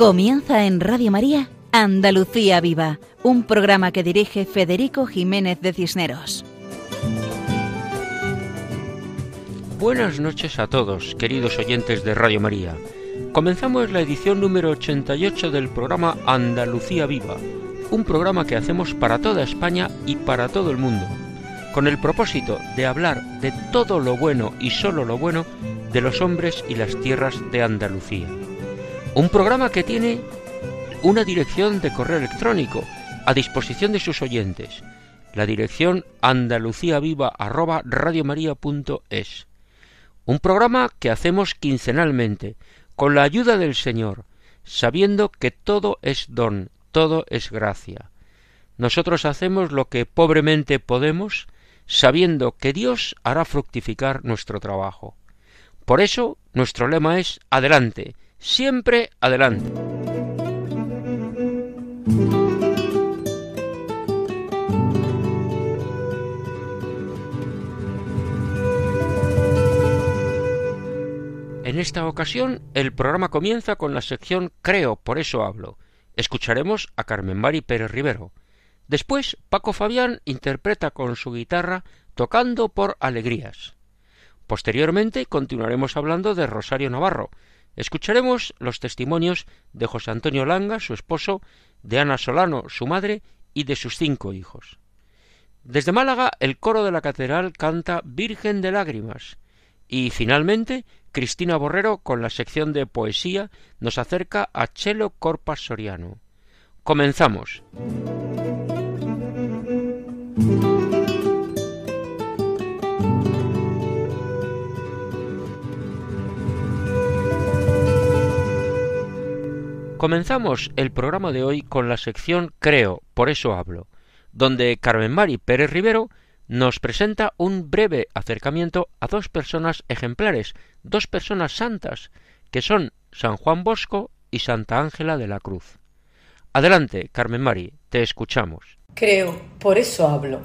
Comienza en Radio María Andalucía Viva, un programa que dirige Federico Jiménez de Cisneros. Buenas noches a todos, queridos oyentes de Radio María. Comenzamos la edición número 88 del programa Andalucía Viva, un programa que hacemos para toda España y para todo el mundo, con el propósito de hablar de todo lo bueno y solo lo bueno de los hombres y las tierras de Andalucía. Un programa que tiene una dirección de correo electrónico a disposición de sus oyentes. La dirección andaluciaviva@radiomaria.es. Un programa que hacemos quincenalmente con la ayuda del Señor, sabiendo que todo es don, todo es gracia. Nosotros hacemos lo que pobremente podemos, sabiendo que Dios hará fructificar nuestro trabajo. Por eso nuestro lema es adelante, Siempre adelante. En esta ocasión el programa comienza con la sección Creo, por eso hablo. Escucharemos a Carmen Mari Pérez Rivero. Después Paco Fabián interpreta con su guitarra Tocando por Alegrías. Posteriormente continuaremos hablando de Rosario Navarro, Escucharemos los testimonios de José Antonio Langa, su esposo, de Ana Solano, su madre, y de sus cinco hijos. Desde Málaga, el coro de la catedral canta Virgen de Lágrimas. Y finalmente, Cristina Borrero, con la sección de poesía, nos acerca a Chelo Corpas Soriano. Comenzamos. Comenzamos el programa de hoy con la sección Creo, por eso hablo, donde Carmen Mari Pérez Rivero nos presenta un breve acercamiento a dos personas ejemplares, dos personas santas, que son San Juan Bosco y Santa Ángela de la Cruz. Adelante, Carmen Mari, te escuchamos. Creo, por eso hablo.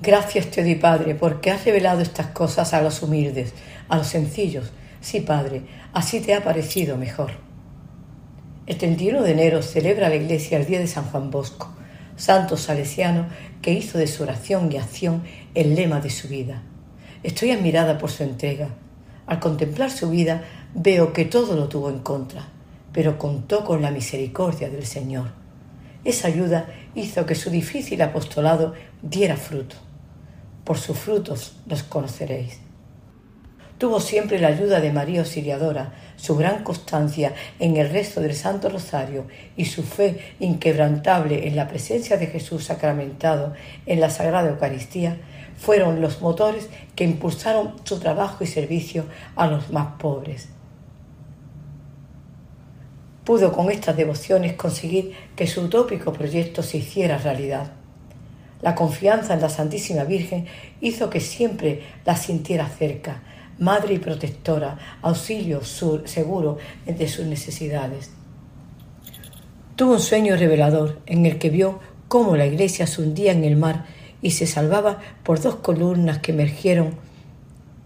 Gracias te doy, Padre, porque has revelado estas cosas a los humildes, a los sencillos. Sí, Padre, así te ha parecido mejor. El 31 de enero celebra la Iglesia el Día de San Juan Bosco, santo salesiano que hizo de su oración y acción el lema de su vida. Estoy admirada por su entrega. Al contemplar su vida veo que todo lo tuvo en contra, pero contó con la misericordia del Señor. Esa ayuda hizo que su difícil apostolado diera fruto. Por sus frutos los conoceréis. Tuvo siempre la ayuda de María Auxiliadora, su gran constancia en el resto del Santo Rosario y su fe inquebrantable en la presencia de Jesús sacramentado en la Sagrada Eucaristía fueron los motores que impulsaron su trabajo y servicio a los más pobres. Pudo con estas devociones conseguir que su utópico proyecto se hiciera realidad. La confianza en la Santísima Virgen hizo que siempre la sintiera cerca, madre y protectora, auxilio seguro de sus necesidades. Tuvo un sueño revelador en el que vio cómo la iglesia se hundía en el mar y se salvaba por dos columnas que emergieron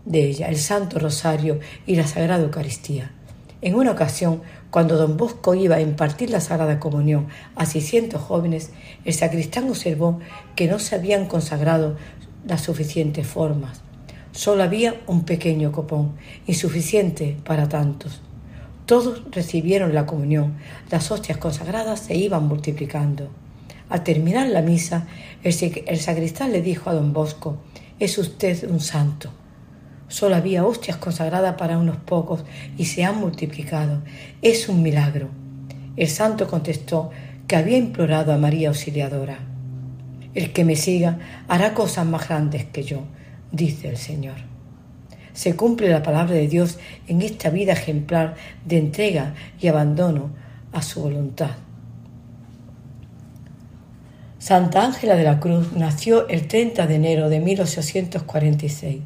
de ella, el Santo Rosario y la Sagrada Eucaristía. En una ocasión, cuando don Bosco iba a impartir la Sagrada Comunión a 600 jóvenes, el sacristán observó que no se habían consagrado las suficientes formas. Solo había un pequeño copón, insuficiente para tantos. Todos recibieron la comunión, las hostias consagradas se iban multiplicando. Al terminar la misa, el, sacristán le dijo a don Bosco, es usted un santo. Solo había hostias consagradas para unos pocos y se han multiplicado. Es un milagro. El santo contestó que había implorado a María Auxiliadora. El que me siga hará cosas más grandes que yo dice el Señor. Se cumple la palabra de Dios en esta vida ejemplar de entrega y abandono a su voluntad. Santa Ángela de la Cruz nació el 30 de enero de 1846.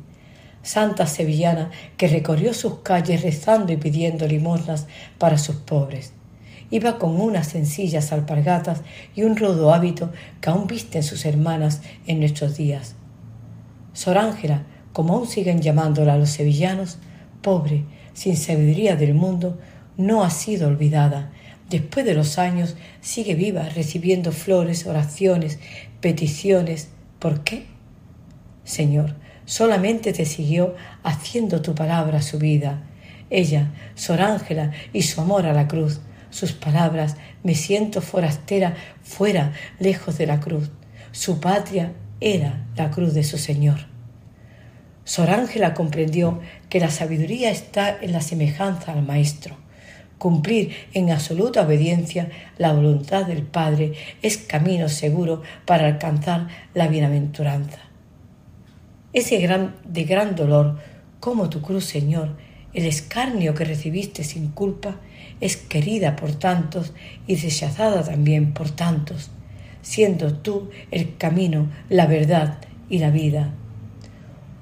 Santa sevillana que recorrió sus calles rezando y pidiendo limosnas para sus pobres. Iba con unas sencillas alpargatas y un rudo hábito que aún visten sus hermanas en nuestros días Sor Ángela, como aún siguen llamándola los sevillanos, pobre, sin sabiduría del mundo, no ha sido olvidada, después de los años, sigue viva, recibiendo flores, oraciones, peticiones. ¿Por qué? Señor, solamente te siguió haciendo tu palabra su vida. Ella, Sor Ángela y su amor a la cruz, sus palabras, me siento forastera fuera, lejos de la cruz. Su patria era la cruz de su Señor. Sor Ángela comprendió que la sabiduría está en la semejanza al Maestro. Cumplir en absoluta obediencia la voluntad del Padre es camino seguro para alcanzar la bienaventuranza. Ese gran, de gran dolor, como tu cruz, Señor, el escarnio que recibiste sin culpa, es querida por tantos y rechazada también por tantos, siendo tú el camino, la verdad y la vida.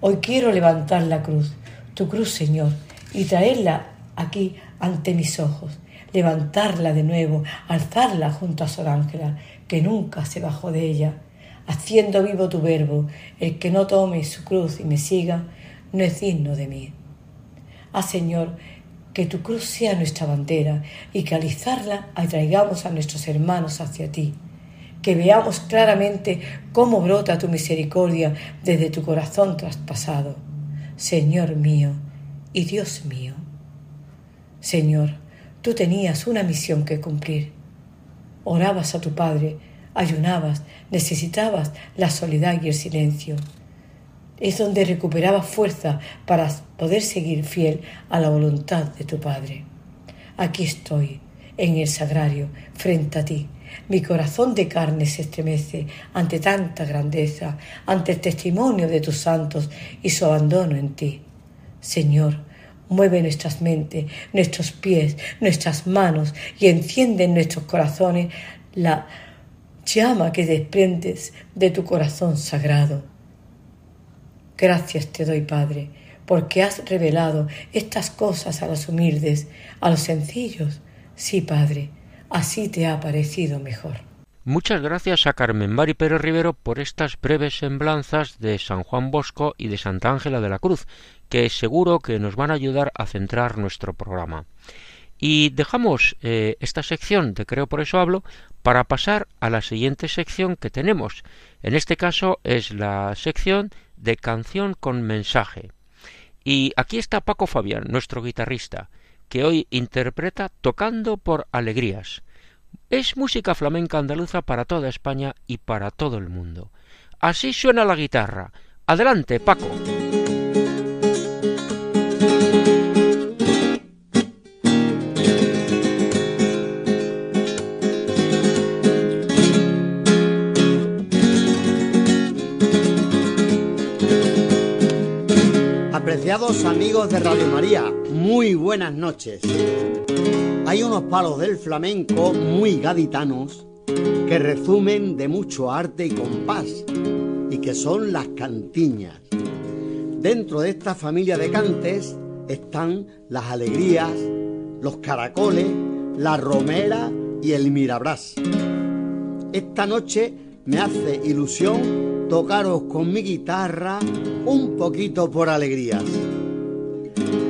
Hoy quiero levantar la cruz, tu cruz, Señor, y traerla aquí ante mis ojos, levantarla de nuevo, alzarla junto a Sor Ángela, que nunca se bajó de ella, haciendo vivo tu verbo, el que no tome su cruz y me siga, no es digno de mí. Ah, Señor, que tu cruz sea nuestra bandera y que al izarla atraigamos a nuestros hermanos hacia ti. Que veamos claramente cómo brota tu misericordia desde tu corazón traspasado. Señor mío y Dios mío. Señor, tú tenías una misión que cumplir. Orabas a tu Padre, ayunabas, necesitabas la soledad y el silencio es donde recuperaba fuerza para poder seguir fiel a la voluntad de tu Padre. Aquí estoy, en el sagrario, frente a ti. Mi corazón de carne se estremece ante tanta grandeza, ante el testimonio de tus santos y su abandono en ti. Señor, mueve nuestras mentes, nuestros pies, nuestras manos y enciende en nuestros corazones la llama que desprendes de tu corazón sagrado. Gracias te doy, Padre, porque has revelado estas cosas a los humildes, a los sencillos. Sí, Padre, así te ha parecido mejor. Muchas gracias a Carmen Mari Pérez Rivero por estas breves semblanzas de San Juan Bosco y de Santa Ángela de la Cruz, que seguro que nos van a ayudar a centrar nuestro programa. Y dejamos eh, esta sección de Creo por eso hablo para pasar a la siguiente sección que tenemos. En este caso es la sección de canción con mensaje. Y aquí está Paco Fabián, nuestro guitarrista, que hoy interpreta Tocando por Alegrías. Es música flamenca andaluza para toda España y para todo el mundo. Así suena la guitarra. Adelante, Paco. Apreciados amigos de Radio María, muy buenas noches. Hay unos palos del flamenco muy gaditanos que resumen de mucho arte y compás y que son las cantiñas. Dentro de esta familia de cantes están las alegrías, los caracoles, la romera y el mirabrás. Esta noche me hace ilusión tocaros con mi guitarra un poquito por alegrías.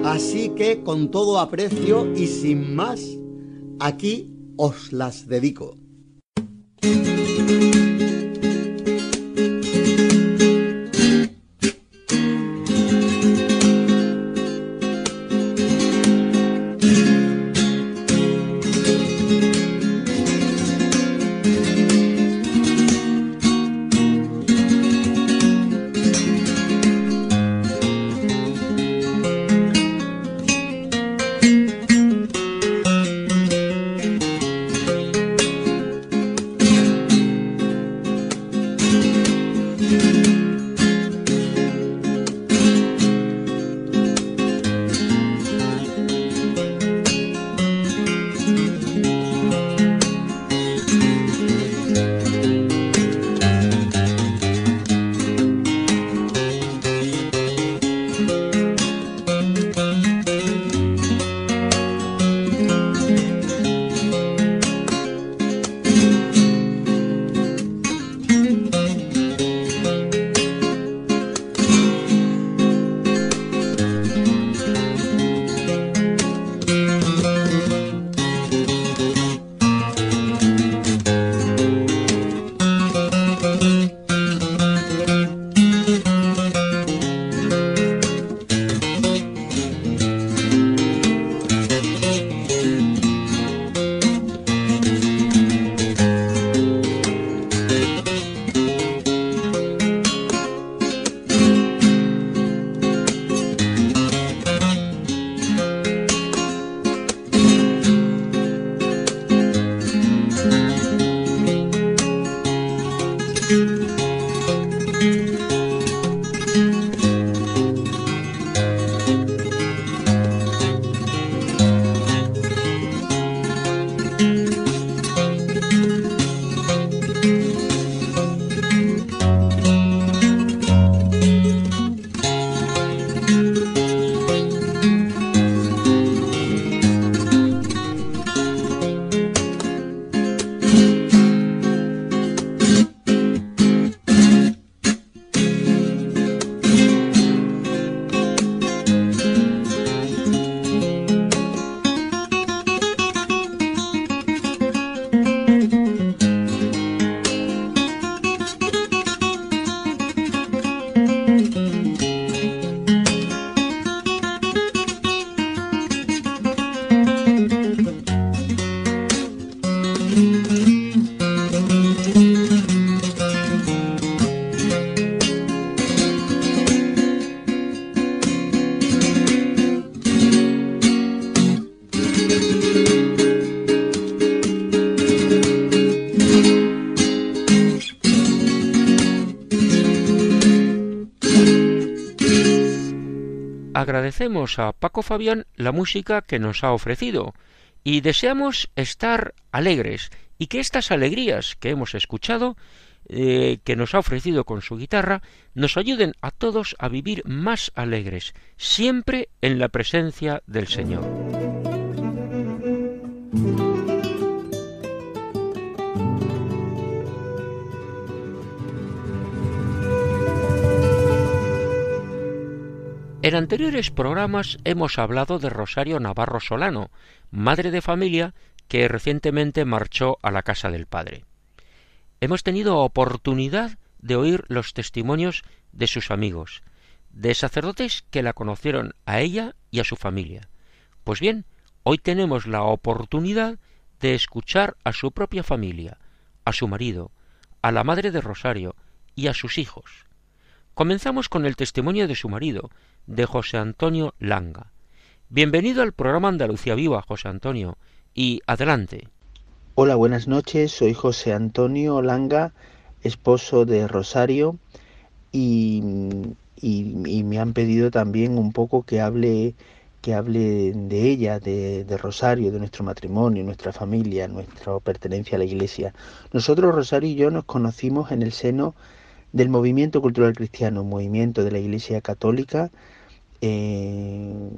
Así que con todo aprecio y sin más, aquí os las dedico. Agradecemos a Paco Fabián la música que nos ha ofrecido y deseamos estar alegres y que estas alegrías que hemos escuchado eh, que nos ha ofrecido con su guitarra nos ayuden a todos a vivir más alegres, siempre en la presencia del Señor. En anteriores programas hemos hablado de Rosario Navarro Solano, madre de familia que recientemente marchó a la casa del Padre. Hemos tenido oportunidad de oír los testimonios de sus amigos, de sacerdotes que la conocieron a ella y a su familia. Pues bien, hoy tenemos la oportunidad de escuchar a su propia familia, a su marido, a la madre de Rosario y a sus hijos. Comenzamos con el testimonio de su marido, de José Antonio Langa. Bienvenido al programa Andalucía Viva, José Antonio, y adelante. Hola, buenas noches. Soy José Antonio Langa, esposo de Rosario, y, me han pedido también un poco que hable que hable de ella, de, de, Rosario, de nuestro matrimonio, nuestra familia, nuestra pertenencia a la Iglesia. Nosotros, Rosario y yo, nos conocimos en el seno del movimiento cultural cristiano, movimiento de la Iglesia Católica, eh,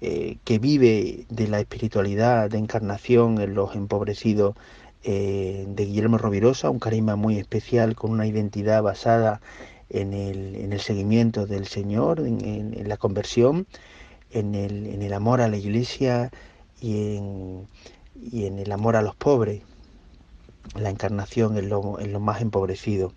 eh, que vive de la espiritualidad de encarnación en los empobrecidos eh, de Guillermo Rovirosa, un carisma muy especial con una identidad basada en el, en el seguimiento del Señor, en, la conversión, en el, en el, amor a la iglesia y en, y el amor a los pobres, la encarnación en lo, lo más empobrecido.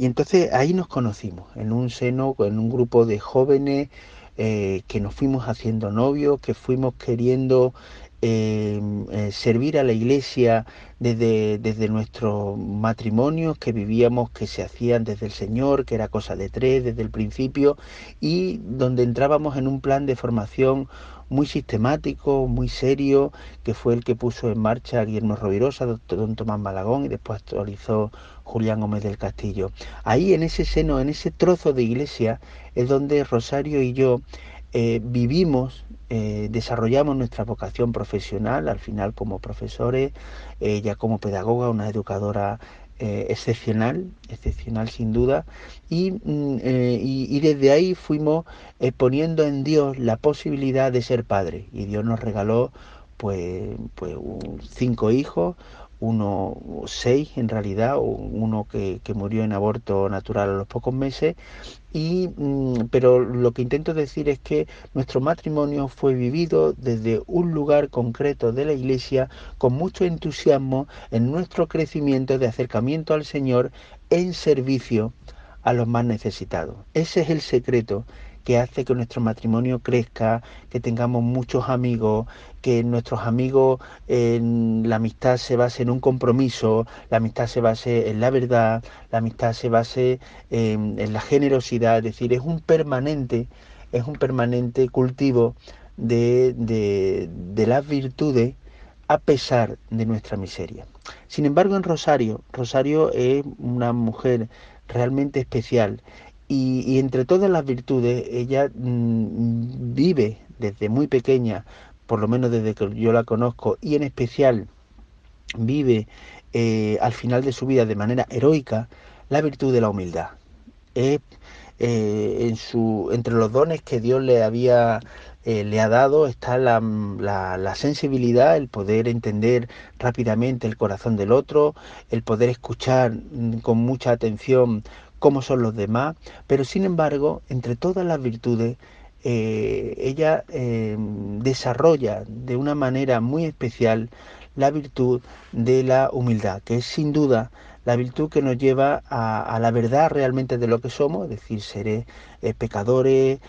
Y entonces ahí nos conocimos, en un seno, en un grupo de jóvenes eh, que nos fuimos haciendo novios, que fuimos queriendo em, eh, servir a la iglesia desde, desde nuestros matrimonios que vivíamos, que se hacían desde el Señor, que era cosa de tres desde el principio, y donde entrábamos en un plan de formación muy sistemático, muy serio, que fue el que puso en marcha Guillermo Rovirosa, don Tomás Malagón y después actualizó Julián Gómez del Castillo. Ahí en ese seno, en ese trozo de iglesia, es donde Rosario y yo eh, vivimos, eh, desarrollamos nuestra vocación profesional, al final como profesores, ella como pedagoga, una educadora eh, excepcional, excepcional sin duda, y, mm, desde ahí fuimos poniendo en Dios la posibilidad de ser padre, y Dios nos regaló pues, pues cinco hijos, uno, seis en realidad, uno que, que, murió en aborto natural a los pocos meses, y, mm, pero lo que intento decir es que nuestro matrimonio fue vivido desde un lugar concreto de la iglesia con mucho entusiasmo en nuestro crecimiento de acercamiento al Señor en servicio a los más necesitados. Ese es el secreto que hace que nuestro matrimonio crezca, que tengamos muchos amigos, que nuestros amigos en la amistad se base en un compromiso, la amistad se base en la verdad, la amistad se base en, la generosidad, es decir, es un permanente, es un permanente cultivo de, de las virtudes a pesar de nuestra miseria. Sin embargo, en Rosario, Rosario es una mujer realmente especial y, entre todas las virtudes, ella mm, vive desde muy pequeña, por lo menos desde que yo la conozco, y en especial vive eh, al final de su vida de manera heroica la virtud de la humildad. Es eh, en su, entre los dones que Dios le había eh, le ha dado está la, la, sensibilidad, el poder entender rápidamente el corazón del otro, el poder escuchar mm, con mucha atención como son los demás, pero sin embargo, entre todas las virtudes, eh, ella eh, desarrolla de una manera muy especial la virtud de la humildad, que es sin duda la virtud que nos lleva a, la verdad realmente de lo que somos, es decir, seres eh, pecadores,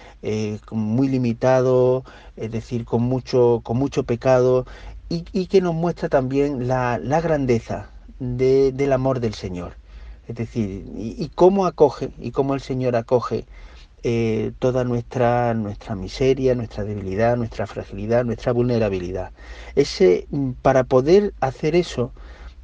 muy limitados, es decir, con mucho, con mucho pecado, y, que nos muestra también la, grandeza del amor del Señor. Es decir, y, cómo acoge, y cómo el Señor acoge eh, toda nuestra, nuestra miseria, nuestra debilidad, nuestra fragilidad, nuestra vulnerabilidad. Ese, mm, para poder hacer eso,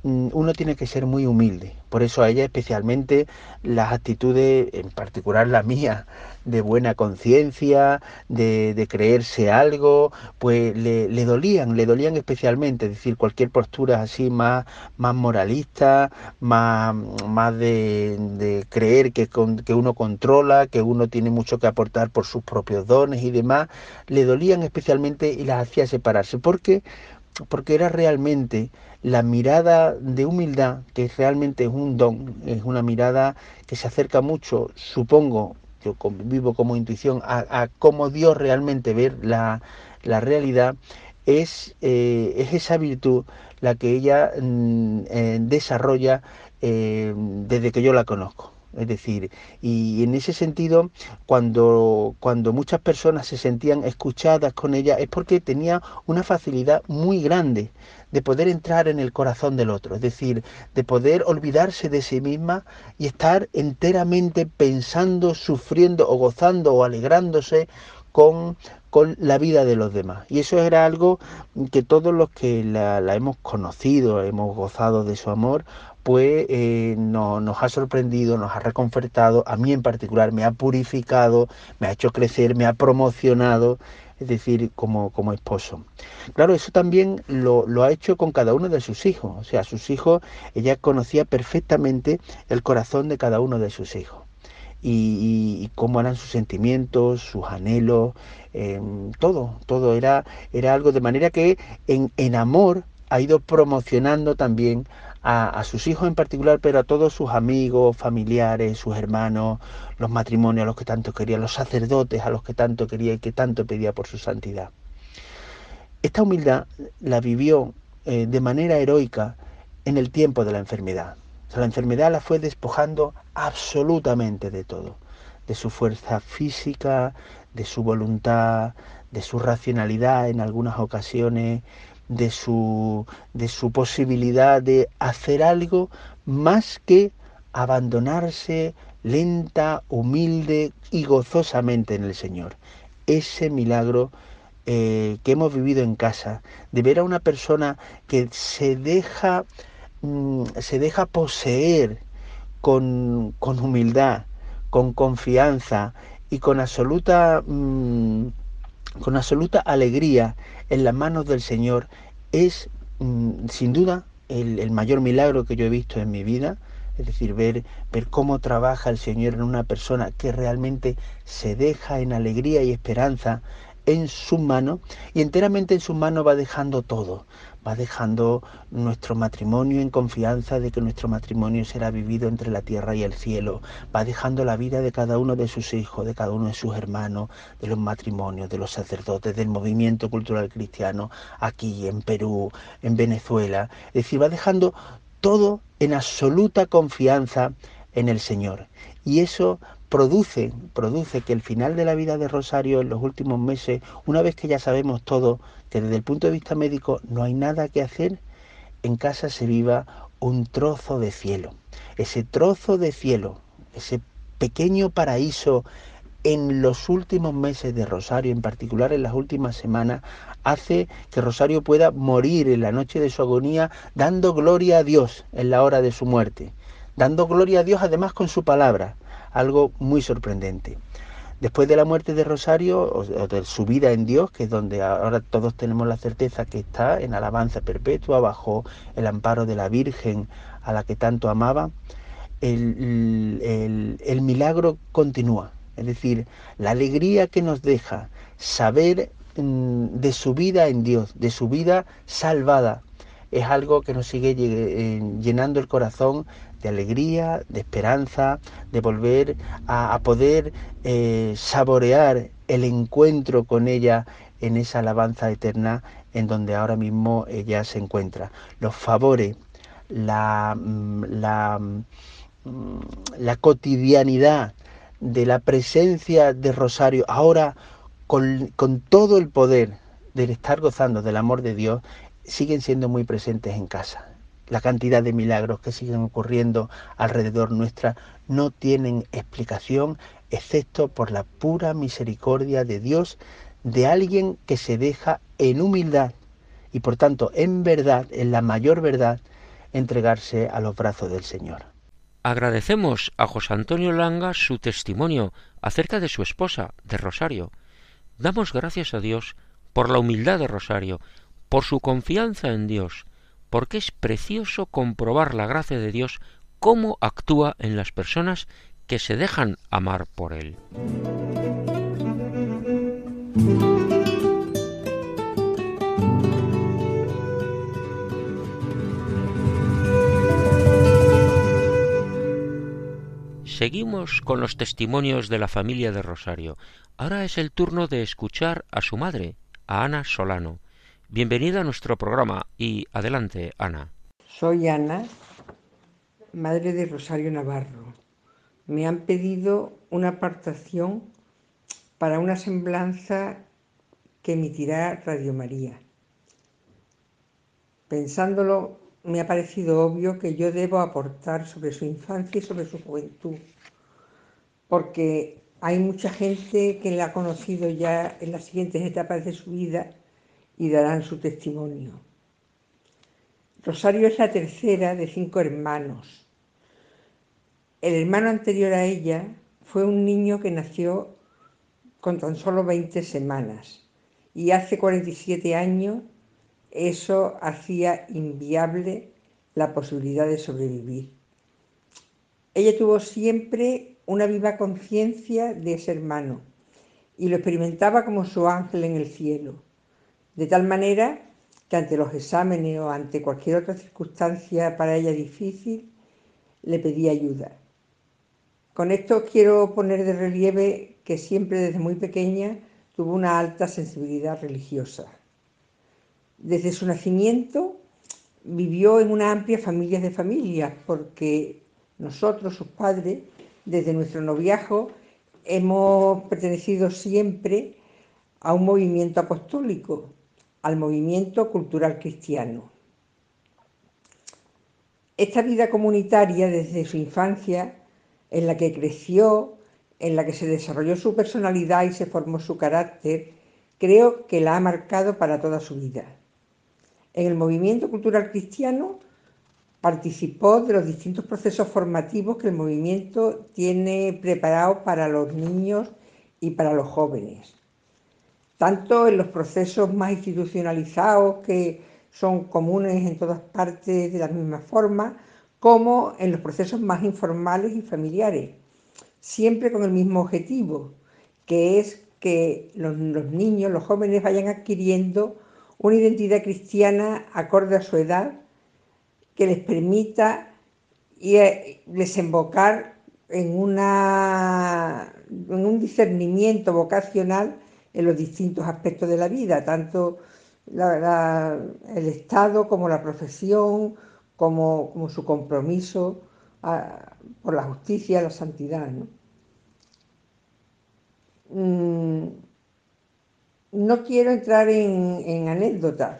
mm, uno tiene que ser muy humilde. Por eso a ella especialmente las actitudes, en particular la mía, de buena conciencia, de, creerse algo, pues le, dolían, le dolían especialmente. Es decir, cualquier postura así más, más moralista, más, más de, creer que, que uno controla, que uno tiene mucho que aportar por sus propios dones y demás, le dolían especialmente y las hacía separarse. ¿Por qué? Porque era realmente la mirada de humildad, que realmente es un don, es una mirada que se acerca mucho, supongo, yo vivo como intuición, a, cómo Dios realmente ve la, realidad, es, eh, es, esa virtud la que ella mm, eh, desarrolla eh, desde que yo la conozco. Es decir, y en ese sentido, cuando, cuando muchas personas se sentían escuchadas con ella, es porque tenía una facilidad muy grande de poder entrar en el corazón del otro, es decir, de poder olvidarse de sí misma y estar enteramente pensando, sufriendo o gozando o alegrándose con, con la vida de los demás. Y eso era algo que todos los que la, la hemos conocido, hemos gozado de su amor, pues eh, no, nos ha sorprendido, nos ha reconfortado, a mí en particular me ha purificado, me ha hecho crecer, me ha promocionado, es decir, como, como esposo. Claro, eso también lo, lo, ha hecho con cada uno de sus hijos, o sea, sus hijos, ella conocía perfectamente el corazón de cada uno de sus hijos. Y, cómo eran sus sentimientos, sus anhelos, em, todo, todo era, era algo de manera que en, en amor ha ido promocionando también a, sus hijos en particular, pero a todos sus amigos, familiares, sus hermanos, los matrimonios a los que tanto quería, los sacerdotes a los que tanto quería y que tanto pedía por su santidad. Esta humildad la vivió eh, de manera heroica en el tiempo de la enfermedad. la enfermedad la fue despojando absolutamente de todo, de su fuerza física, de su voluntad, de su racionalidad en algunas ocasiones, de su, de su posibilidad de hacer algo más que abandonarse lenta, humilde y gozosamente en el Señor. Ese milagro eh, que hemos vivido en casa, de ver a una persona que se deja, mm, se deja poseer con, con, humildad, con confianza y con absoluta, mm, con absoluta alegría en las manos del Señor es mm, sin duda el, mayor milagro que yo he visto en mi vida, es decir, ver, ver cómo trabaja el Señor en una persona que realmente se deja en alegría y esperanza en su mano y enteramente en su mano va dejando todo, va dejando nuestro matrimonio en confianza de que nuestro matrimonio será vivido entre la tierra y el cielo, va dejando la vida de cada uno de sus hijos, de cada uno de sus hermanos, de los matrimonios, de los sacerdotes, del movimiento cultural cristiano aquí en Perú, en Venezuela, es decir, va dejando todo en absoluta confianza en el Señor. Y eso produce, produce que el final de la vida de Rosario en los últimos meses, una vez que ya sabemos todo, que desde el punto de vista médico no hay nada que hacer, en casa se viva un trozo de cielo. Ese trozo de cielo, ese pequeño paraíso en los últimos meses de Rosario, en particular en las últimas semanas, hace que Rosario pueda morir en la noche de su agonía dando gloria a Dios en la hora de su muerte, dando gloria a Dios además con su palabra, algo muy sorprendente. Después de la muerte de Rosario, o de su vida en Dios, que es donde ahora todos tenemos la certeza que está en alabanza perpetua, bajo el amparo de la Virgen a la que tanto amaba, el, el milagro continúa. Es decir, la alegría que nos deja saber mm, de su vida en Dios, de su vida salvada, es algo que nos sigue eh, llenando el corazón de alegría, de esperanza, de volver a, poder eh, saborear el encuentro con ella en esa alabanza eterna en donde ahora mismo ella se encuentra. Los favores, la, mm, la, mm, la cotidianidad de la presencia de Rosario, ahora con, con todo el poder del estar gozando del amor de Dios, siguen siendo muy presentes en casa la cantidad de milagros que siguen ocurriendo alrededor nuestra no tienen explicación excepto por la pura misericordia de Dios de alguien que se deja en humildad y por tanto en verdad, en la mayor verdad, entregarse a los brazos del Señor. Agradecemos a José Antonio Langa su testimonio acerca de su esposa, de Rosario. Damos gracias a Dios por la humildad de Rosario, por su confianza en Dios, porque es precioso comprobar la gracia de Dios cómo actúa en las personas que se dejan amar por Él. Seguimos con los testimonios de la familia de Rosario. Ahora es el turno de escuchar a su madre, a Ana Solano. Bienvenida a nuestro programa y adelante, Ana. Soy Ana, madre de Rosario Navarro. Me han pedido una apartación para una semblanza que emitirá Radio María. Pensándolo, me ha parecido obvio que yo debo aportar sobre su infancia y sobre su juventud, porque hay mucha gente que la ha conocido ya en las siguientes etapas de su vida y darán su testimonio. Rosario es la tercera de cinco hermanos. El hermano anterior a ella fue un niño que nació con tan solo 20 semanas y hace 47 años eso hacía inviable la posibilidad de sobrevivir. Ella tuvo siempre una viva conciencia de ese hermano y lo experimentaba como su ángel en el cielo, de tal manera que ante los exámenes o ante cualquier otra circunstancia para ella difícil, le pedía ayuda. Con esto quiero poner de relieve que siempre desde muy pequeña tuvo una alta sensibilidad religiosa. Desde su nacimiento vivió en una amplia familia de familias, porque nosotros, sus padres, desde nuestro noviazgo, hemos pertenecido siempre a un movimiento apostólico, al movimiento cultural cristiano. Esta vida comunitaria desde su infancia, en la que creció, en la que se desarrolló su personalidad y se formó su carácter, creo que la ha marcado para toda su vida. En el movimiento cultural cristiano participó de los distintos procesos formativos que el movimiento tiene preparado para los niños y para los jóvenes, tanto en los procesos más institucionalizados que son comunes en todas partes de la misma forma, como en los procesos más informales y familiares, siempre con el mismo objetivo, que es que los, niños, los jóvenes vayan adquiriendo una identidad cristiana acorde a su edad que les permita eh, desembocar en, una, en un discernimiento vocacional en los distintos aspectos de la vida, tanto el Estado como la profesión, como, su compromiso por la justicia, la santidad. ¿no? Mm, no quiero entrar en, anécdotas,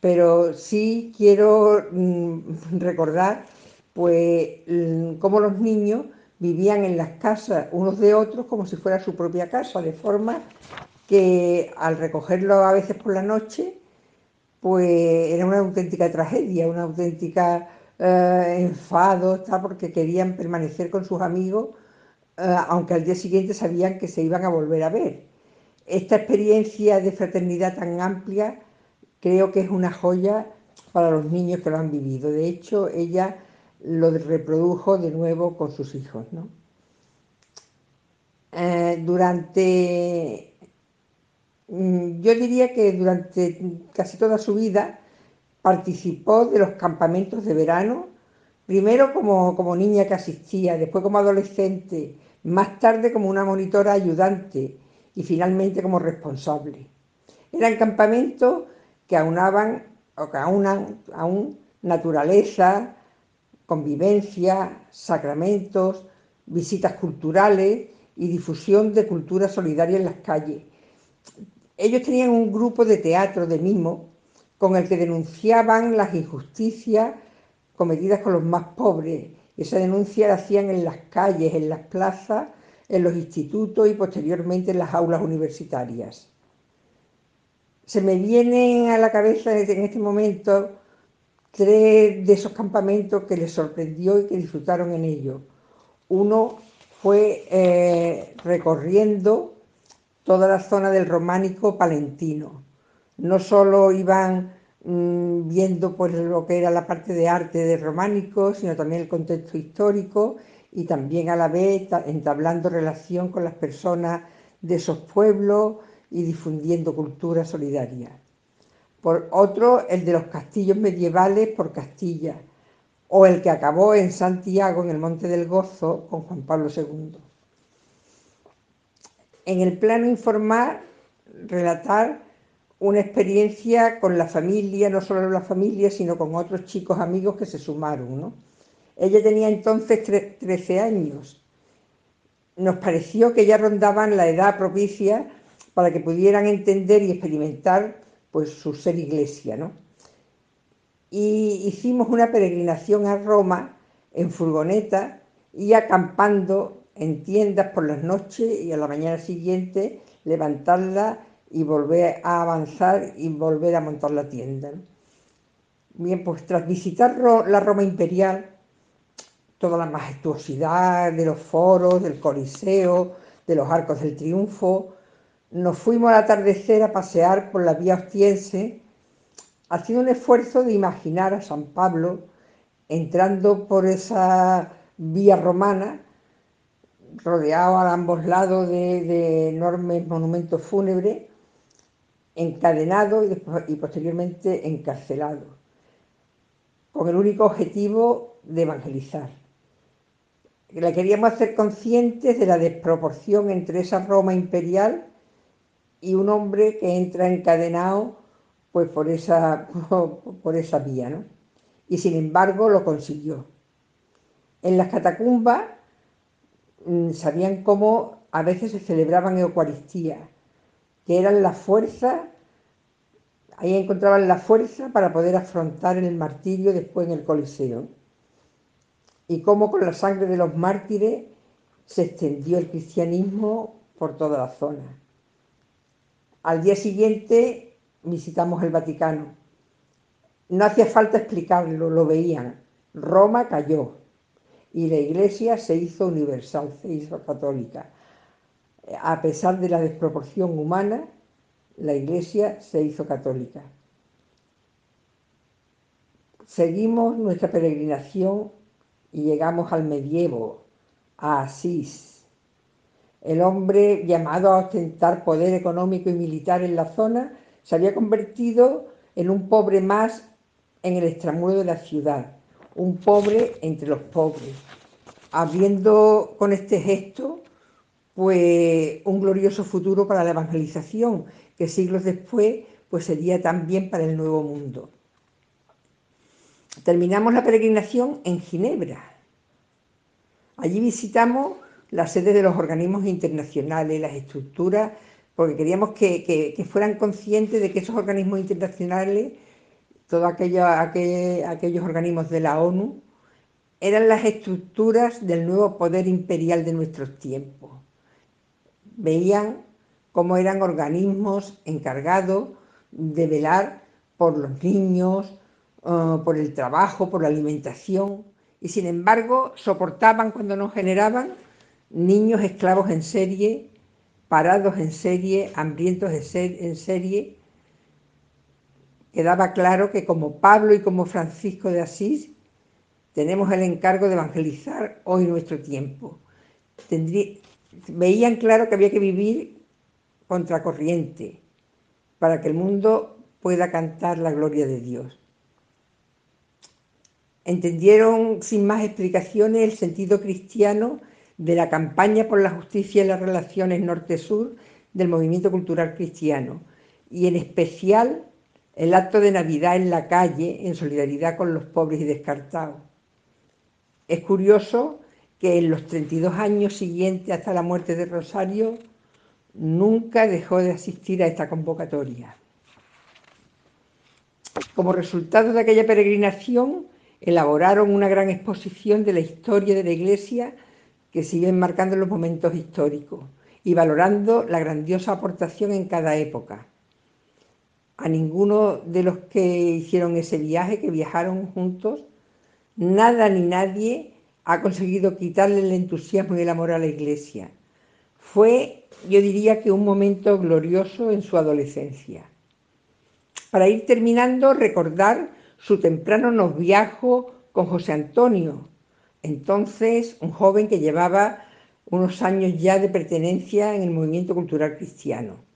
pero sí quiero mm, recordar pues mm, cómo los niños vivían en las casas unos de otros como si fuera su propia casa, de forma que al recogerlo a veces por la noche, pues era una auténtica tragedia, una auténtica eh, enfado, porque querían permanecer con sus amigos, eh, aunque al día siguiente sabían que se iban a volver a ver. Esta experiencia de fraternidad tan amplia creo que es una joya para los niños que lo han vivido. De hecho, ella lo reprodujo de nuevo con sus hijos. Eh, durante, yo diría que durante casi toda su vida participó de los campamentos de verano, primero como, como niña que asistía, después como adolescente, más tarde como una monitora ayudante y finalmente como responsable. Eran campamentos que aunaban o que aunan aún naturaleza, convivencia, sacramentos, visitas culturales y difusión de cultura solidaria en las calles. Ellos tenían un grupo de teatro de mimo con el que denunciaban las injusticias cometidas con los más pobres. Esa denuncia la hacían en las calles, en las plazas en los institutos y posteriormente en las aulas universitarias. Se me vienen a la cabeza en este momento tres de esos campamentos que les sorprendió y que disfrutaron en ellos. Uno fue eh, recorriendo toda la zona del románico palentino. No solo iban mm, viendo pues, lo que era la parte de arte del románico, sino también el contexto histórico y también a la vez entablando relación con las personas de esos pueblos y difundiendo cultura solidaria. Por otro, el de los castillos medievales por Castilla, o el que acabó en Santiago, en el Monte del Gozo, con Juan Pablo II. En el plano informal, relatar una experiencia con la familia, no solo la familia, sino con otros chicos amigos que se sumaron. Ella tenía entonces 13 años. Nos pareció que ya rondaban la edad propicia para que pudieran entender y experimentar pues, su ser iglesia. ¿no? y hicimos una peregrinación a Roma en furgoneta y acampando en tiendas por las noches y a la mañana siguiente levantarla y volver a avanzar y volver a montar la tienda. Bien, pues tras visitar la Roma imperial, toda la majestuosidad de los foros, del Coliseo, de los arcos del triunfo, nos fuimos al atardecer a pasear por la vía ostiense haciendo un esfuerzo de imaginar a San Pablo entrando por esa vía romana, rodeado a ambos lados de, enormes monumentos fúnebres, encadenado y, y posteriormente encarcelado, con el único objetivo de evangelizar. La queríamos hacer conscientes de la desproporción entre esa Roma imperial y un hombre que entra encadenado pues por esa, por esa vía, ¿no? Y sin embargo lo consiguió. En las catacumbas sabían cómo a veces se celebraban Eucaristía, que eran la fuerza, ahí encontraban la fuerza para poder afrontar el martirio después en el Coliseo. Y cómo con la sangre de los mártires se extendió el cristianismo por toda la zona. Al día siguiente visitamos el Vaticano. No hacía falta explicarlo, lo veían. Roma cayó y la Iglesia se hizo universal, se hizo católica. A pesar de la desproporción humana, la Iglesia se hizo católica. Seguimos nuestra peregrinación y llegamos al medievo, a Asís. El hombre llamado a ostentar poder económico y militar en la zona se había convertido en un pobre más en el extramuros de la ciudad, un pobre entre los pobres, abriendo con este gesto pues un glorioso futuro para la evangelización, que siglos después pues sería también para el nuevo mundo. Terminamos la peregrinación en Ginebra. Allí visitamos la sede de los organismos internacionales, las estructuras porque queríamos que, fueran conscientes de que esos organismos internacionales, todos aquellos, aquellos organismos de la ONU, eran las estructuras del nuevo poder imperial de nuestros tiempos. Veían cómo eran organismos encargados de velar por los niños, eh, por el trabajo, por la alimentación, y sin embargo soportaban cuando nos generaban niños esclavos en serie parados en serie, hambrientos en serie, quedaba claro que como Pablo y como Francisco de Asís tenemos el encargo de evangelizar hoy nuestro tiempo. veían claro que había que vivir contracorriente para que el mundo pueda cantar la gloria de Dios. Entendieron sin más explicaciones el sentido cristiano de la campaña por la justicia y las relaciones norte-sur del movimiento cultural cristiano y en especial el acto de Navidad en la calle en solidaridad con los pobres y descartados. Es curioso que en los 32 años siguientes hasta la muerte de Rosario nunca dejó de asistir a esta convocatoria. Como resultado de aquella peregrinación, elaboraron una gran exposición de la historia de la Iglesia que siguen marcando los momentos históricos y valorando la grandiosa aportación en cada época. A ninguno de los que hicieron ese viaje, que viajaron juntos, nada ni nadie ha conseguido quitarle el entusiasmo y el amor a la iglesia. Fue, yo diría que un momento glorioso en su adolescencia. Para ir terminando, recordar su temprano noviajo con José Antonio, entonces un joven que llevaba unos años ya de pertenencia en el movimiento cultural cristiano.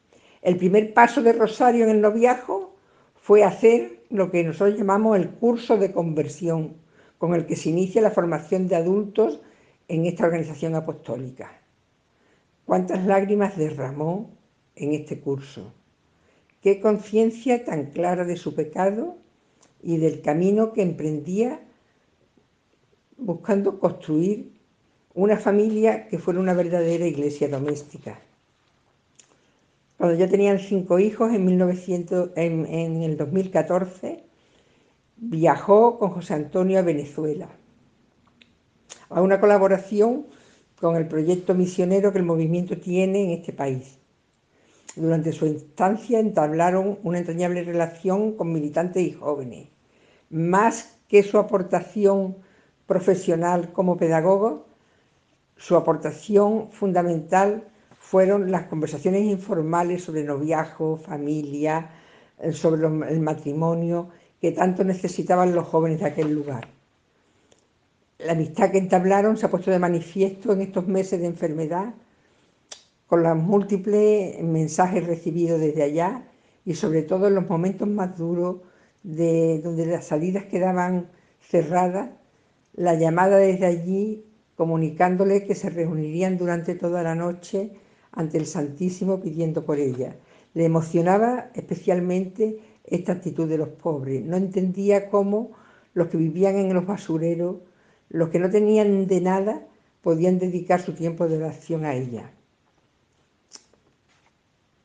El primer paso de Rosario en el noviajo fue hacer lo que nosotros llamamos el curso de conversión, con el que se inicia la formación de adultos en esta organización apostólica. ¿Cuántas lágrimas derramó en este curso? ¿Qué conciencia tan clara de su pecado y del camino que emprendía buscando construir una familia que fuera una verdadera iglesia doméstica. Cuando ya tenían cinco hijos, en, 1900, en, el 2014, viajó con José Antonio a Venezuela a una colaboración con el proyecto misionero que el movimiento tiene en este país. Durante su instancia entablaron una entrañable relación con militantes y jóvenes. Más que su aportación profesional como pedagogo, su aportación fundamental fueron las conversaciones informales sobre noviazgo, familia, eh, sobre el matrimonio, que tanto necesitaban los jóvenes de aquel lugar. La amistad que entablaron se ha puesto de manifiesto en estos meses de enfermedad, con los múltiples mensajes recibidos desde allá y sobre todo en los momentos más duros de donde las salidas quedaban cerradas la llamada desde allí comunicándole que se reunirían durante toda la noche ante el Santísimo pidiendo por ella. Le emocionaba especialmente esta actitud de los pobres. No entendía cómo los que vivían en los basureros, los que no tenían de nada, podían dedicar su tiempo de oración a ella.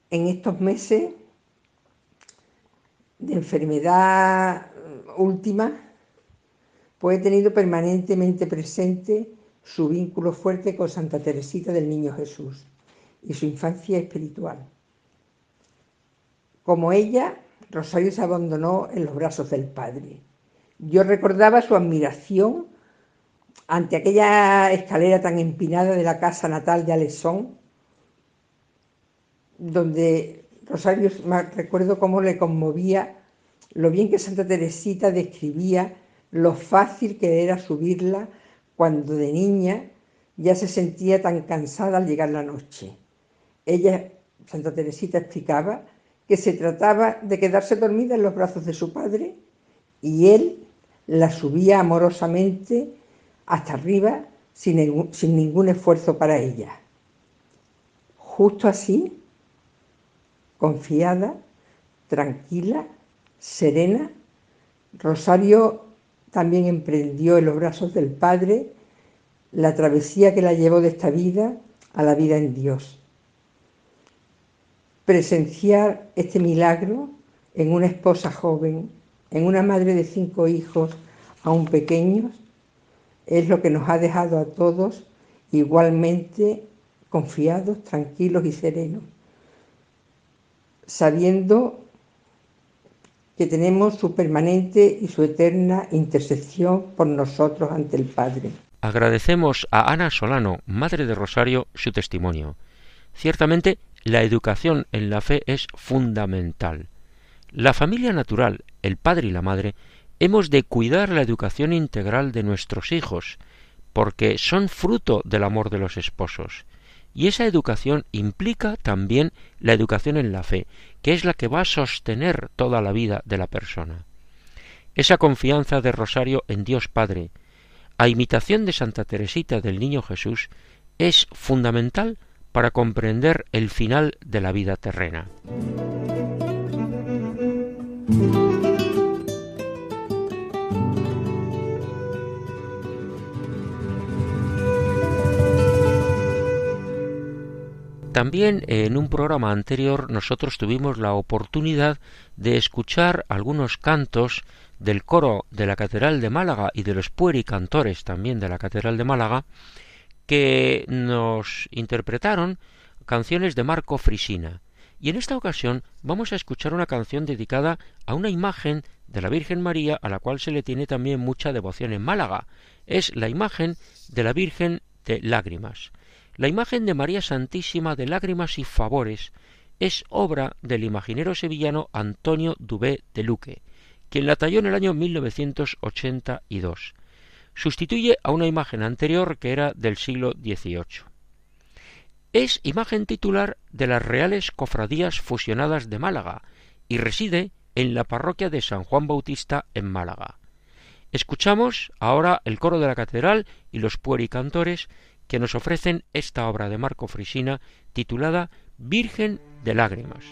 En estos meses de enfermedad última, pues he tenido permanentemente presente su vínculo fuerte con Santa Teresita del Niño Jesús y su infancia espiritual. Como ella, Rosario se abandonó en los brazos del Padre. Yo recordaba su admiración ante aquella escalera tan empinada de la casa natal de Alesón, donde Rosario, recuerdo cómo le conmovía lo bien que Santa Teresita describía lo fácil que era subirla cuando de niña ya se sentía tan cansada al llegar la noche. Ella, Santa Teresita, explicaba que se trataba de quedarse dormida en los brazos de su padre y él la subía amorosamente hasta arriba sin, sin ningún esfuerzo para ella. Justo así, confiada, tranquila, serena, Rosario también emprendió en los brazos del Padre la travesía que la llevó de esta vida a la vida en Dios. Presenciar este milagro en una esposa joven, en una madre de cinco hijos aún pequeños, es lo que nos ha dejado a todos igualmente confiados, tranquilos y serenos, sabiendo que tenemos su permanente y su eterna intercesión por nosotros ante el Padre. Agradecemos a Ana Solano, Madre de Rosario, su testimonio. Ciertamente, la educación en la fe es fundamental. La familia natural, el padre y la madre, hemos de cuidar la educación integral de nuestros hijos, porque son fruto del amor de los esposos. Y esa educación implica también la educación en la fe, que es la que va a sostener toda la vida de la persona. Esa confianza de Rosario en Dios Padre, a imitación de Santa Teresita del Niño Jesús, es fundamental para comprender el final de la vida terrena. También en un programa anterior nosotros tuvimos la oportunidad de escuchar algunos cantos del coro de la Catedral de Málaga y de los puericantores también de la Catedral de Málaga que nos interpretaron canciones de Marco Frisina Y en esta ocasión vamos a escuchar una canción dedicada a una imagen de la Virgen María a la cual se le tiene también mucha devoción en Málaga. Es la imagen de la Virgen de Lágrimas. La imagen de María Santísima de Lágrimas y Favores es obra del imaginero sevillano Antonio Dubé de Luque, quien la talló en el año 1982. Sustituye a una imagen anterior que era del siglo XVIII. Es imagen titular de las Reales Cofradías Fusionadas de Málaga y reside en la parroquia de San Juan Bautista en Málaga. Escuchamos ahora el coro de la catedral y los puericantores que nos ofrecen esta obra de Marco Frisina titulada Virgen de Lágrimas.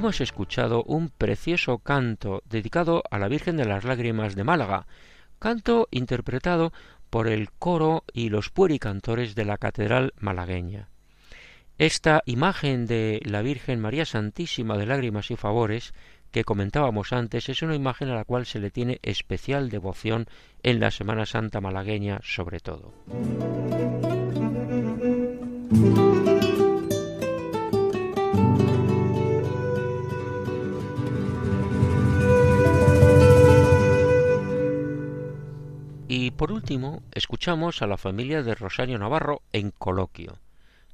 Hemos escuchado un precioso canto dedicado a la Virgen de las Lágrimas de Málaga, canto interpretado por el coro y los puericantores de la Catedral malagueña. Esta imagen de la Virgen María Santísima de Lágrimas y Favores que comentábamos antes es una imagen a la cual se le tiene especial devoción en la Semana Santa malagueña sobre todo. Por último, escuchamos a la familia de Rosario Navarro en coloquio.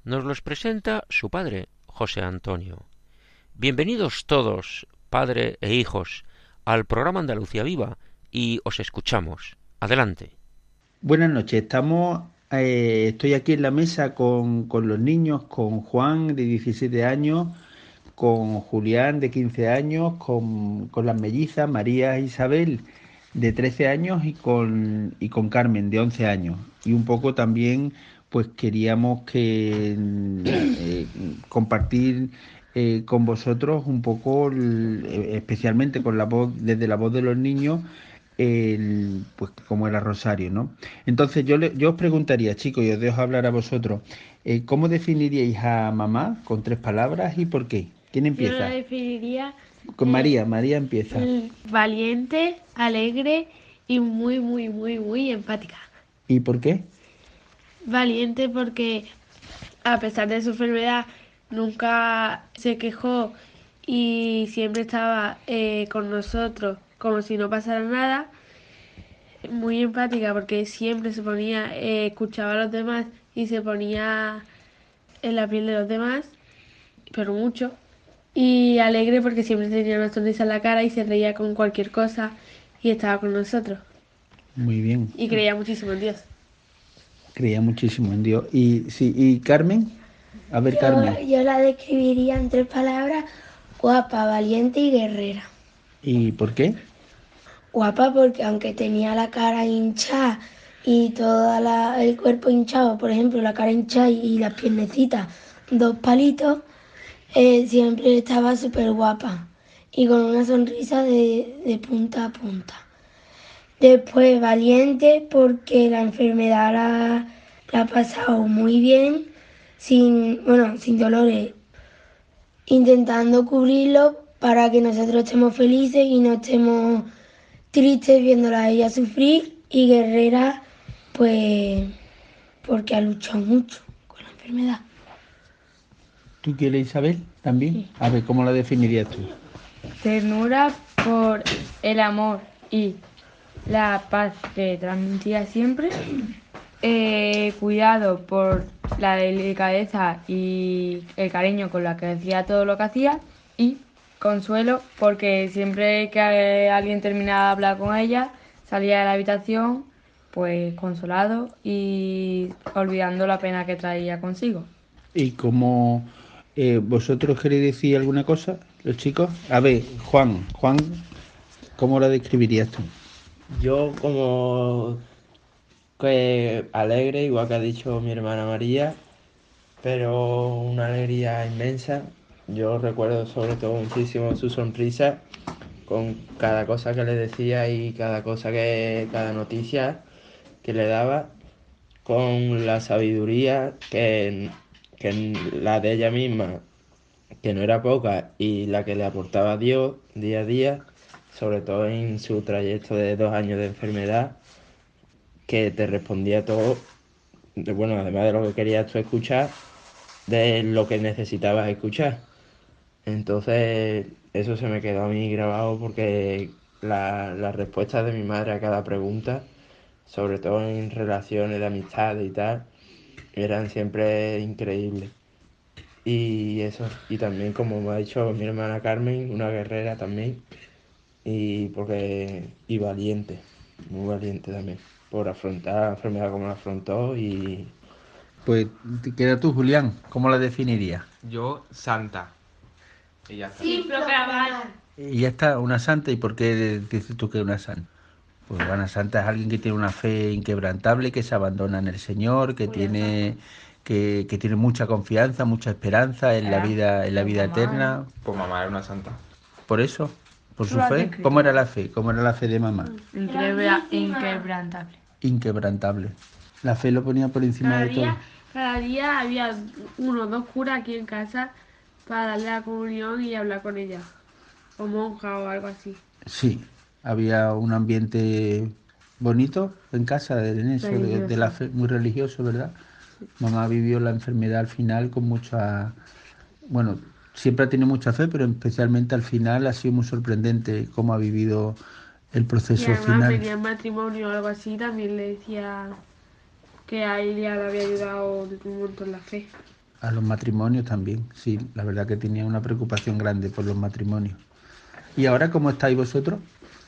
Nos los presenta su padre, José Antonio. Bienvenidos todos, padre e hijos, al programa Andalucía Viva y os escuchamos. Adelante. Buenas noches, estamos, eh, estoy aquí en la mesa con, con los niños, con Juan de 17 años, con Julián de 15 años, con, con las mellizas María e Isabel de 13 años y con, y con Carmen de 11 años. Y un poco también pues queríamos que eh, compartir eh, con vosotros un poco, especialmente con la voz, desde la voz de los niños, el, pues como era Rosario, ¿no? Entonces yo, le, yo os preguntaría, chicos, y os dejo hablar a vosotros, eh, ¿cómo definiríais a mamá con tres palabras y por qué? ¿Quién empieza? Yo la definiría con María, María empieza. Valiente, alegre y muy, muy, muy, muy empática. ¿Y por qué? Valiente porque a pesar de su enfermedad nunca se quejó y siempre estaba eh, con nosotros como si no pasara nada. Muy empática porque siempre se ponía, eh, escuchaba a los demás y se ponía en la piel de los demás, pero mucho y alegre porque siempre tenía una sonrisa en la cara y se reía con cualquier cosa y estaba con nosotros. Muy bien. Y creía muchísimo en Dios. Creía muchísimo en Dios. ¿Y, sí, y Carmen? A ver, Carmen. Yo la describiría en tres palabras, guapa, valiente y guerrera. ¿Y por qué? Guapa porque aunque tenía la cara hinchada y todo el cuerpo hinchado, por ejemplo, la cara hinchada y las piernecitas, dos palitos, eh, siempre estaba súper guapa y con una sonrisa de, punta a punta. Después valiente porque la enfermedad la, ha pasado muy bien, sin, bueno, sin dolores, intentando cubrirlo para que nosotros estemos felices y no estemos tristes viéndola a ella sufrir y guerrera pues porque ha luchado mucho con la enfermedad. ¿Tú quieres, Isabel, también? A ver, ¿cómo la definirías tú? Ternura por el amor y la paz que transmitía siempre. Eh, cuidado por la delicadeza y el cariño con la que hacía todo lo que hacía. Y consuelo porque siempre que alguien terminaba de hablar con ella, salía de la habitación pues consolado y olvidando la pena que traía consigo. ¿Y cómo eh, ¿Vosotros queréis decir alguna cosa, los chicos? A ver, Juan, Juan, ¿cómo la describirías tú? Yo como que alegre, igual que ha dicho mi hermana María, pero una alegría inmensa. Yo recuerdo sobre todo muchísimo su sonrisa con cada cosa que le decía y cada cosa que, cada noticia que le daba, con la sabiduría que que la de ella misma, que no era poca, y la que le aportaba Dios día a día, sobre todo en su trayecto de dos años de enfermedad, que te respondía todo, bueno, además de lo que querías tú escuchar, de lo que necesitabas escuchar. Entonces, eso se me quedó a mí grabado porque la, la respuesta de mi madre a cada pregunta, sobre todo en relaciones de amistad y tal, eran siempre increíbles. Y eso, y también como me ha dicho mi hermana Carmen, una guerrera también, y porque y valiente, muy valiente también, por afrontar la enfermedad como la afrontó y... Pues te queda tú, Julián, ¿cómo la definirías? Yo, santa. Y ya está. Sin proclamar. Y ya está, una santa, ¿y por qué dices tú que es una santa? Pues Ana Santa es alguien que tiene una fe inquebrantable, que se abandona en el Señor, que tiene que, que tiene mucha confianza, mucha esperanza en la vida, en la vida Mamá. eterna. Pues mamá era una santa. Por eso, por su fe. ¿Cómo era la fe? ¿Cómo era la fe de mamá? Inquebra- inquebrantable. Inquebrantable. La fe lo ponía por encima Cada de todo. cada día había uno o dos curas aquí en casa para darle la comunión y hablar con ella. O monja o algo así. Sí, había un ambiente bonito en casa de, en eso, de, la fe, muy religioso, ¿verdad? Mamá vivió la enfermedad al final con mucha, bueno, siempre ha tenido mucha fe, pero especialmente al final ha sido muy sorprendente cómo ha vivido el proceso además final. venía en matrimonio o algo así, también le decía que a ella le había ayudado un montón la fe. A los matrimonios también, sí, la verdad que tenía una preocupación grande por los matrimonios. ¿Y ahora cómo estáis vosotros?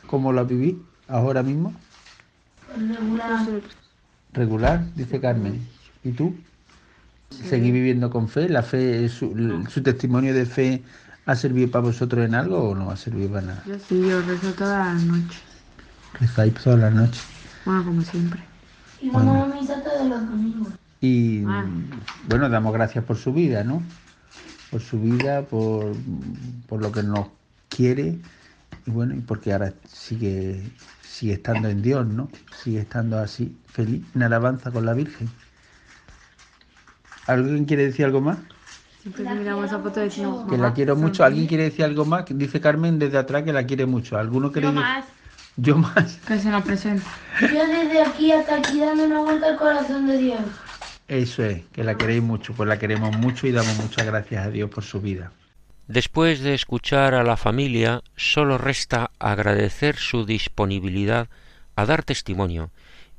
¿Cómo lo vivís ahora mismo? Regular, dice Carmen. ¿Y tú? ¿Seguís viviendo con fe? ¿La fe, su, su testimonio de fe ha servido para vosotros en algo o no ha servido para nada? Yo sí, yo rezo todas las noches. Rezáis todas las noches. Bueno, como siempre. Y vamos a misa todos los domingos. Y Ah. bueno, damos gracias por su vida, ¿no? Por su vida, por, por lo que nos quiere bueno, y porque ahora sigue, sigue estando en Dios, ¿no? Sigue estando así, feliz, en alabanza con la Virgen. ¿Alguien quiere decir algo más? Siempre que miramos esa foto decimos, Que la "Mamá, quiero mucho. sonríe". ¿Alguien quiere decir algo más? Que Dice Carmen desde atrás que la quiere mucho. ¿Alguno quiere Yo decir- más. Yo más. Que se nos presenta. Yo desde aquí hasta aquí dando una vuelta al corazón de Dios. Eso es, que la queréis mucho. Pues la queremos mucho y damos muchas gracias a Dios por su vida. Después de escuchar a la familia, solo resta agradecer su disponibilidad a dar testimonio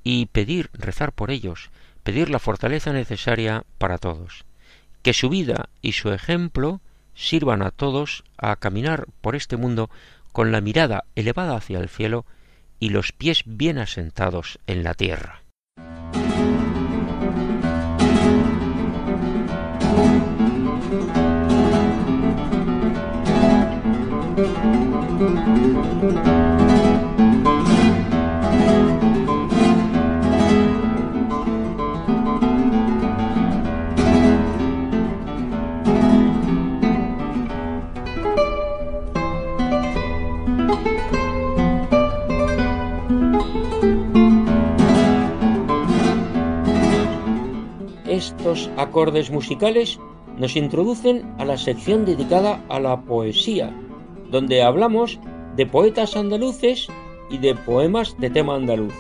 y pedir, rezar por ellos, pedir la fortaleza necesaria para todos. Que su vida y su ejemplo sirvan a todos a caminar por este mundo con la mirada elevada hacia el cielo y los pies bien asentados en la tierra. Estos acordes musicales nos introducen a la sección dedicada a la poesía, donde hablamos de poetas andaluces y de poemas de tema andaluz,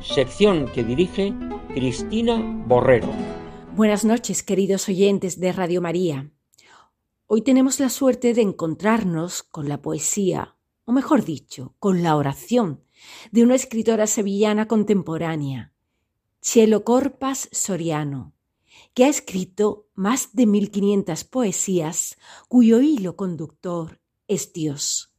sección que dirige Cristina Borrero. Buenas noches, queridos oyentes de Radio María. Hoy tenemos la suerte de encontrarnos con la poesía, o mejor dicho, con la oración de una escritora sevillana contemporánea, Chelo Corpas Soriano, que ha escrito más de 1500 poesías cuyo hilo conductor es Dios.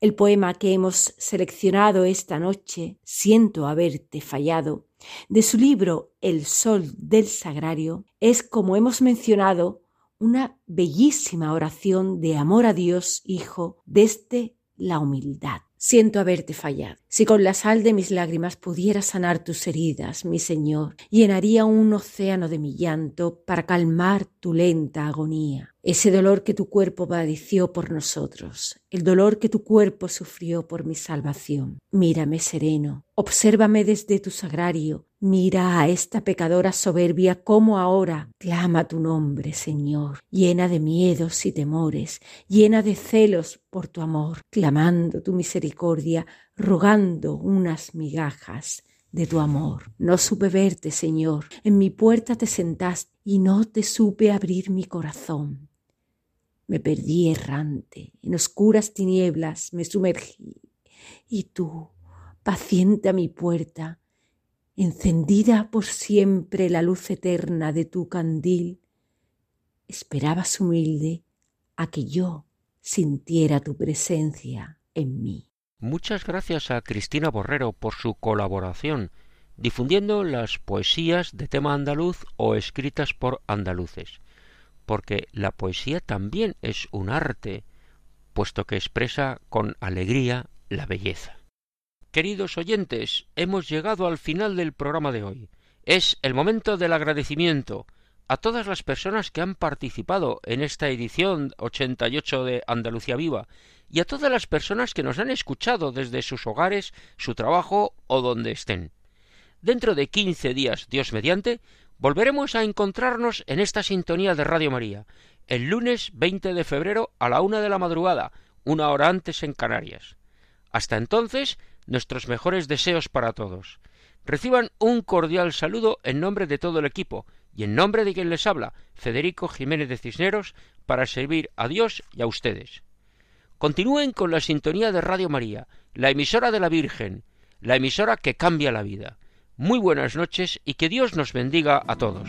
El poema que hemos seleccionado esta noche, Siento haberte fallado, de su libro El Sol del Sagrario, es, como hemos mencionado, una bellísima oración de amor a Dios Hijo desde la humildad. Siento haberte fallado. Si con la sal de mis lágrimas pudiera sanar tus heridas, mi Señor, llenaría un océano de mi llanto para calmar tu lenta agonía. Ese dolor que tu cuerpo padeció por nosotros, el dolor que tu cuerpo sufrió por mi salvación. Mírame sereno, obsérvame desde tu sagrario, mira a esta pecadora soberbia como ahora clama tu nombre, Señor, llena de miedos y temores, llena de celos por tu amor, clamando tu misericordia, rogando unas migajas de tu amor. No supe verte, Señor, en mi puerta te sentaste y no te supe abrir mi corazón. Me perdí errante, en oscuras tinieblas me sumergí, y tú, paciente a mi puerta, encendida por siempre la luz eterna de tu candil, esperabas humilde a que yo sintiera tu presencia en mí. Muchas gracias a Cristina Borrero por su colaboración, difundiendo las poesías de tema andaluz o escritas por andaluces, porque la poesía también es un arte, puesto que expresa con alegría la belleza. Queridos oyentes, hemos llegado al final del programa de hoy. Es el momento del agradecimiento a todas las personas que han participado en esta edición 88 de Andalucía Viva y a todas las personas que nos han escuchado desde sus hogares, su trabajo o donde estén. Dentro de quince días, Dios mediante, volveremos a encontrarnos en esta sintonía de Radio María, el lunes 20 de febrero a la una de la madrugada, una hora antes en Canarias. Hasta entonces, nuestros mejores deseos para todos. Reciban un cordial saludo en nombre de todo el equipo y en nombre de quien les habla, Federico Jiménez de Cisneros, para servir a Dios y a ustedes. Continúen con la sintonía de Radio María, la emisora de la Virgen, la emisora que cambia la vida. Muy buenas noches y que Dios nos bendiga a todos.